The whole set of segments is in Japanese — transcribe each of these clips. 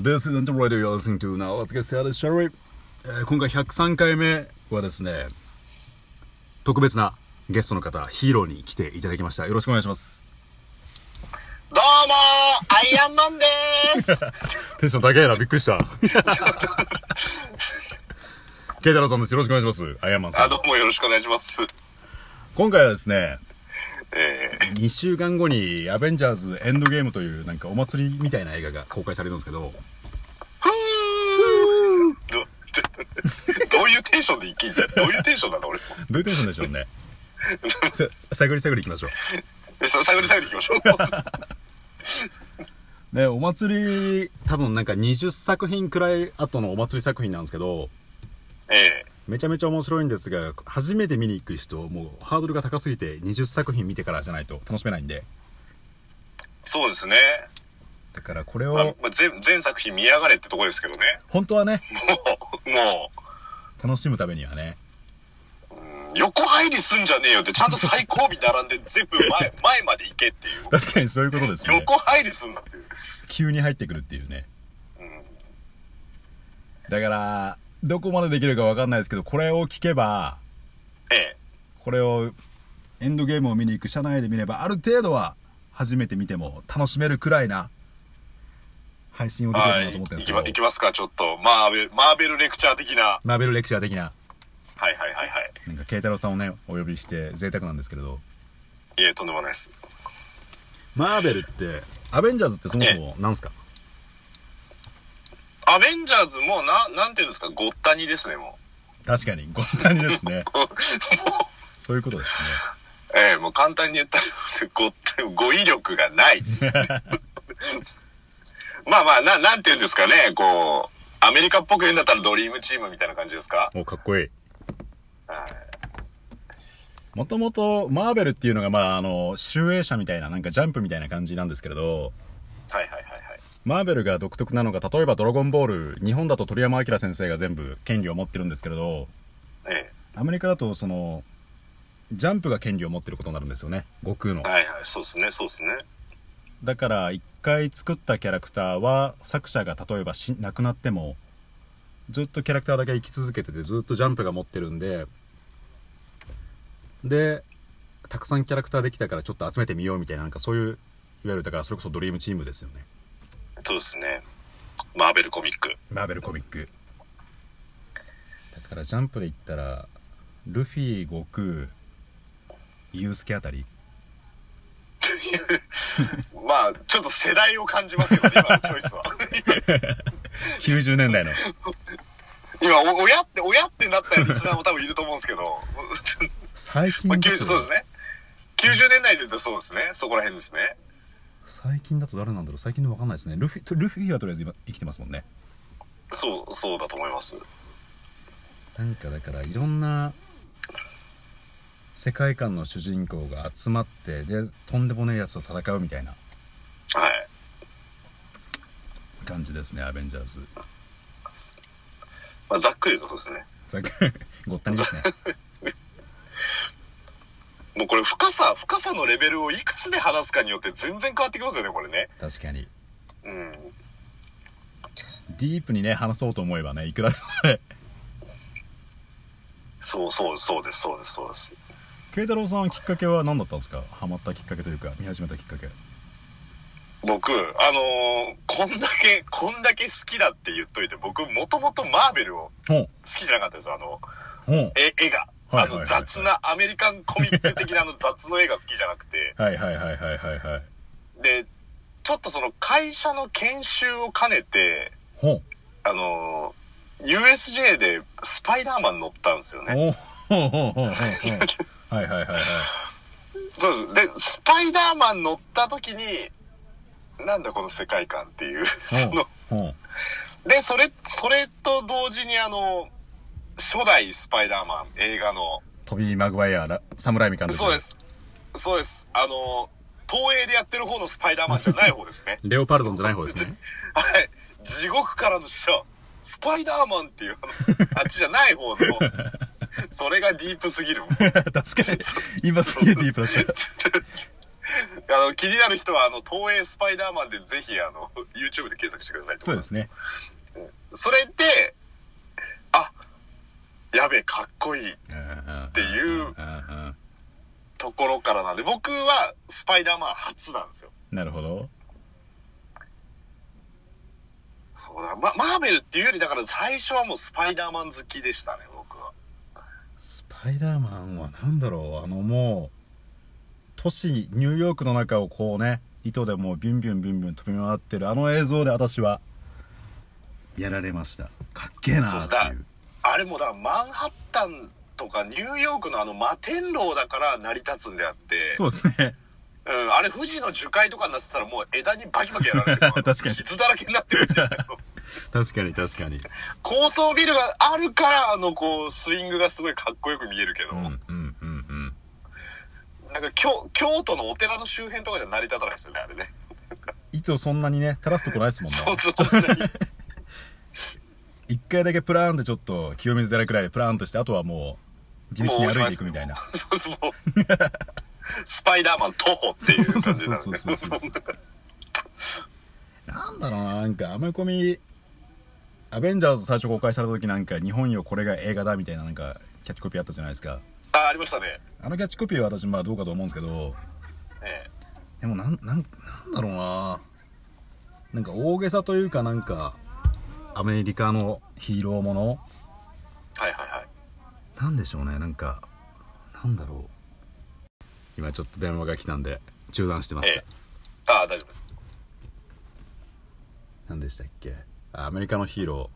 This is the radio you're listening to now. Let's get started, shall we? えー今回103回目はですね、特別なゲストの方、ヒーローに来ていただきました。よろしくお願いします。どうもーアイアンマンでーす テンション高いな、びっくりした。ケイタロウさんです。よろしくお願いします。アイアンマンさあ、ん。どうもよろしくお願いします。今回はですね、えー、2週間後にアベンジャーズエンドゲームというなんかお祭りみたいな映画が公開されるんですけど、ど、ちょどういうテンションでいけんどういうテンションなんだ俺も。どういうテンションでしょうね。さ探り探り行きましょでさ探り探り行きましょう。う。ね、お祭り、多分なんか20作品くらい後のお祭り作品なんですけど、ええめちゃめちゃ面白いんですが、初めて見に行く人、もうハードルが高すぎて20作品見てからじゃないと楽しめないんで。そうですね。だからこれを、まあまあ、全全作品見やがれってとこですけどね。本当はね、もう、も楽しむためにはね、横入りすんじゃねえよって、ちゃんと最後尾並んで全部前、前まで行けっていう。確かにそういうことですね。横入りすんなっていう。急に入ってくるっていうね。うんだから、どこまでできるかわかんないですけど、これを聞けば、ええ。これを、エンドゲームを見に行く車内で見れば、ある程度は、初めて見ても楽しめるくらいな、配信をできる。ないと思ってるんですけど行きま、行、きますか、ちょっと。マーベル、マーベルレクチャー的な。マーベルレクチャー的な、はいはいはいはい。なんか、慶太郎さんをね、お呼びして贅沢なんですけれど、いえ、とんでもないです。マーベルって、アベンジャーズってそもそも何すか？アベンジャーズも、な、なんていうんですか、ごったにですね、も確かに、ごったにですね。う。そういうことですええもう簡単に言ったら、ごった語彙力がない。まあまあ、な、なんていうんですかね、こう、アメリカっぽく言うんだったらドリームチームみたいな感じですか？ね。お、かっこいい。はい。もともと、マーベルっていうのが、まあ、あの、集英社みたいな、なんかジャンプみたいな感じなんですけれど。マーベルが独特なのが、例えばドラゴンボール、日本だと鳥山明先生が全部権利を持ってるんですけれど、えアメリカだと、その、ジャンプが権利を持ってることになるんですよね。悟空のえ。はいはい、そうですね、そうですね。だから、一回作ったキャラクターは、作者が例えばし亡くなっても、ずっとキャラクターだけ生き続けてて、ずっとジャンプが持ってるんで、で、たくさんキャラクターできたからちょっと集めてみようみたいな、なんかそういう、いわゆるだからそれこそドリームチームですよね。そうですね。マーベルコミック。マーベルコミック。だからジャンプで言ったら、ルフィ、悟空、ユースケあたり。まあ、ちょっと世代を感じますけどね、今のチョイスは。90年代の。今、お親って、親ってなったリスナーも多分いると思うんですけど、最近まあ、そうですね。90年代で言うとそうですね。そこら辺ですね。最近だと誰なんだろう？最近でわかんないですね。ルフィ、とルフィはとりあえず今生きてますもんね。そう、そうだと思います。なんかだからいろんな世界観の主人公が集まって、で、とんでもねえやつと戦うみたいなはい。感じですね、アベンジャーズ。まあ、ざっくり言うとそうですね。さっき、ごったにですね。れ深さ、深さのレベルをいくつで話すかによって全然変わってきますよね、これね。確かに。うん。ディープにね、話そうと思えばね、いくらでもね。そうそう、そうです、そうです、そうです。慶太郎さんきっかけは何だったんですか？ハマったきっかけというか、見始めたきっかけ。僕、あのーこんだけ、こんだけ好きだって言っといて、僕、もともとマーベルを。好きじゃなかったですよ、あの、絵が。あの雑な、アメリカンコミック的なあの雑の絵が好きじゃなくて、はいはいはいはいはいはい。で、ちょっとその会社の研修を兼ねて。あのー USJ でスパイダーマン乗ったんですよね。はいはいはいはい。そうです。で、スパイダーマン乗った時に、なんだこの世界観っていう。その。で、それ、それと同時にあの、初代スパイダーマン映画の、トビー・マグワイア、ラサムライミ監督。そうで。す。そうです。あの、東映でやってる方のスパイダーマンじゃない方ですね。レオパルドンじゃない方ですね。はい。地獄からの使者、スパイダーマンっていう、あっちじゃない方の、それがディープすぎる。確かに。今すげえディープだった。あの、気になる人は、あの、東映スパイダーマンでぜひ、あの、YouTube で検索してくださいと思います。ね。それで、あ、やべえ、かっこいいっていうところからなんで、僕はスパイダーマン初なんですよ。なるほど。そうだ、ま、マーベルっていうより、だから最初はもうスパイダーマン好きでしたね、僕は。スパイダーマンはなんだろう、あのもう、都市、ニューヨークの中をこうね、糸でもうビュンビュンビュンビュン飛び回ってるあの映像で私は、やられました。かっけえなーっていう。あれもだ、マンハッタンとかニューヨークのあの摩天楼だから成り立つんであって、そうですね。うん、あれ富士の樹海とかになってたらもう枝にバキバキやられる。確かに傷だらけになってるみたいな。確かに確かに。高層ビルがあるから、あの、こう、スイングがすごいかっこよく見えるけど、うんうんうんうん。なんか京、京都のお寺の周辺とかじゃ成り立たないですよね、あれね。糸そんなにね、垂らすとこないですもんね。そうそう。一回だけプラーンでちょっと清水寺くらいでプラーンとしてあとはもう地道に歩いていくみたいなそうそうスパイダーマン徒歩っていう感じなんそうでそうそうそうすね。なんだろうななんかアメコミアベンジャーズ最初公開された時なんか日本よこれが映画だみたいななんかキャッチコピーあったじゃないですかあ、ありましたね。あのキャッチコピーは私まあどうかと思うんですけどえでもなんなんなんだろうななんか大げさというかなんかアメリカのヒーローもの。えはいはいはい。なんでしょうね。なんかなんだろう。今ちょっと電話が来たんで中断してました、ええ。ああ、大丈夫です。何でしたっけ。あアメリカのヒーロ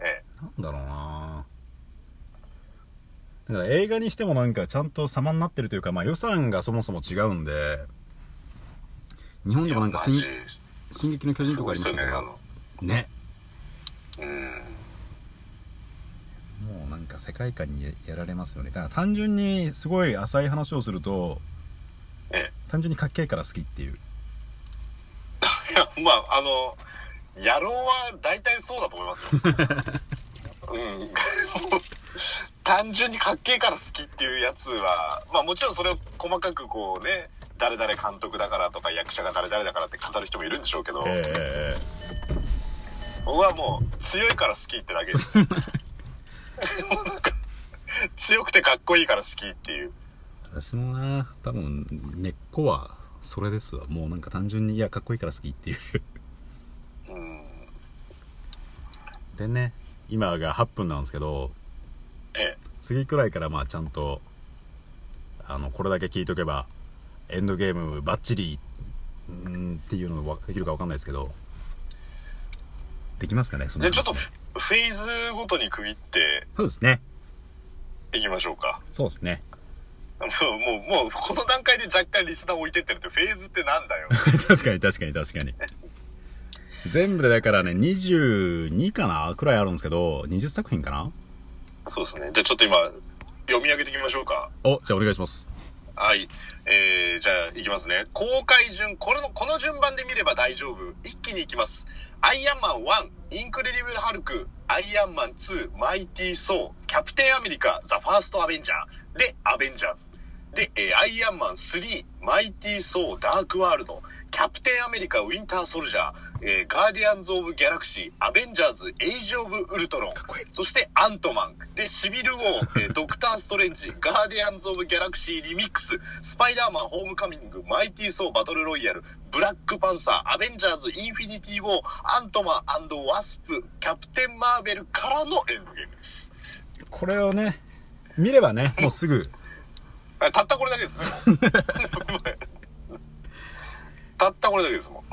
えーなんだろうな。だから映画にしてもなんかちゃんと様になってるというか、まあ、予算がそもそも違うんで日本えでもなんか進進撃の巨人とかありましたけど。の。ねうん。もうなんか世界観にややられますよねだから単純にすごい浅い話をするとえ単純にかっけえから好きっていういや、まあ、あの、野郎は大体そうだと思いますよ。うん。単純にかっけえから好きっていうやつは、まあもちろんそれを細かくこうね、誰々監督だからとか役者が誰々だからって語る人もいるんでしょうけど、え僕はもう強いから好きってだけです。強くてかっこいいから好きっていう。私もな多分根っこはそれですわもうなんか単純にいやかっこいいから好きっていううん。でね今が8分なんですけどええ。次くらいからまあちゃんとあのこれだけ聞いとけばエンドゲームバッチリうーんっていうのができるか分かんないですけどできますかねそんなで、ちょっとフェーズごとに区切ってそうですねいきましょうか。そうですねもう、もう、もう、この段階で若干リスナー置いてってるって、フェーズってなんだよ。確かに確かに確かに全部でだからね22かなくらいあるんですけど20作品かな？そうですね。じゃあちょっと今、読み上げていきましょうか。おじゃあお願いしますはい。えー、じゃあ、いきますね。公開順、これの、この順番で見れば大丈夫。一気にいきます。アイアンマン1、インクレディブル・ハルク、アイアンマン2、マイティ・ソー、キャプテン・アメリカ、ザ・ファースト・アベンジャー、で、アベンジャーズ。で、えーアイアンマン3、マイティ・ソー、ダーク・ワールド、キャプテン・アメリカ、ウィンター・ソルジャー、えーガーディアンズ・オブ・ギャラクシー、アベンジャーズ、エイジ・オブ・ウルトロン、そしてアントマン、で、シビル・ウォー、えー ドクター・ストレンジ、ガーディアンズ・オブ・ギャラクシー・リミックス、スパイダーマン・ホームカミング、マイティ・ソー・バトル・ロイヤル、ブラック・パンサー、アベンジャーズ・インフィニティ・ウォー、アントマンワスプ、キャプテン・マーベルからのエンドゲームです。これをね見ればねもうすぐ あたったこれだけですね。たったこれだけですもん。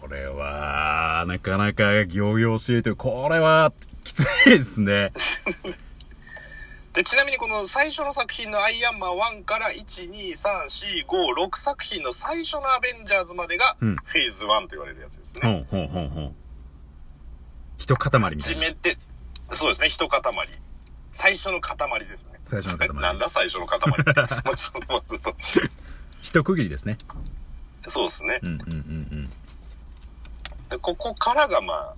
これはなかなか行々しいというこれはきついですね で、ちなみにこの最初の作品のアイアンマン1から1、2、3、4、5、6作品の最初のアベンジャーズまでがうんフェーズ1と言われるやつですほね。んほんほんほん一塊みたいな初めて、そうですね、一塊。最初の塊ですね。最初の塊 なんだ最初の塊って。一区切りですねそうですね。うんうんうんでここからがま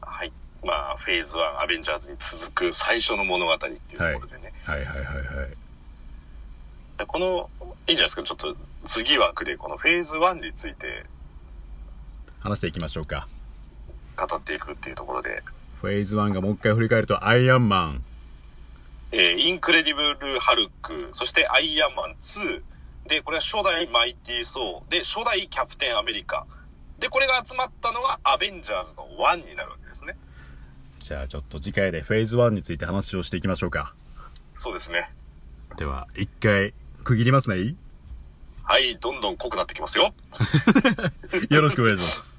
あ、はい。まあ、フェーズ1、アベンジャーズに続く最初の物語っていうところでね。うんはいはいはいはいはいでこの、いいんじゃないですか、ちょっと次枠でこのフェーズ1について話していきましょうか。語っていくっていうところで、フェーズ1がもう一回振り返ると、アイアンマン。えーインクレディブル・ハルク、そしてアイアンマン2、で、これは初代マイティ・ソー、で、初代キャプテン・アメリカ。で、これが集まったのがアベンジャーズの1になるわけですね。じゃあちょっと次回でフェーズ1について話をしていきましょうか。そうですね。では、一回区切りますね。はい、どんどん濃くなってきますよ。よろしくお願いします。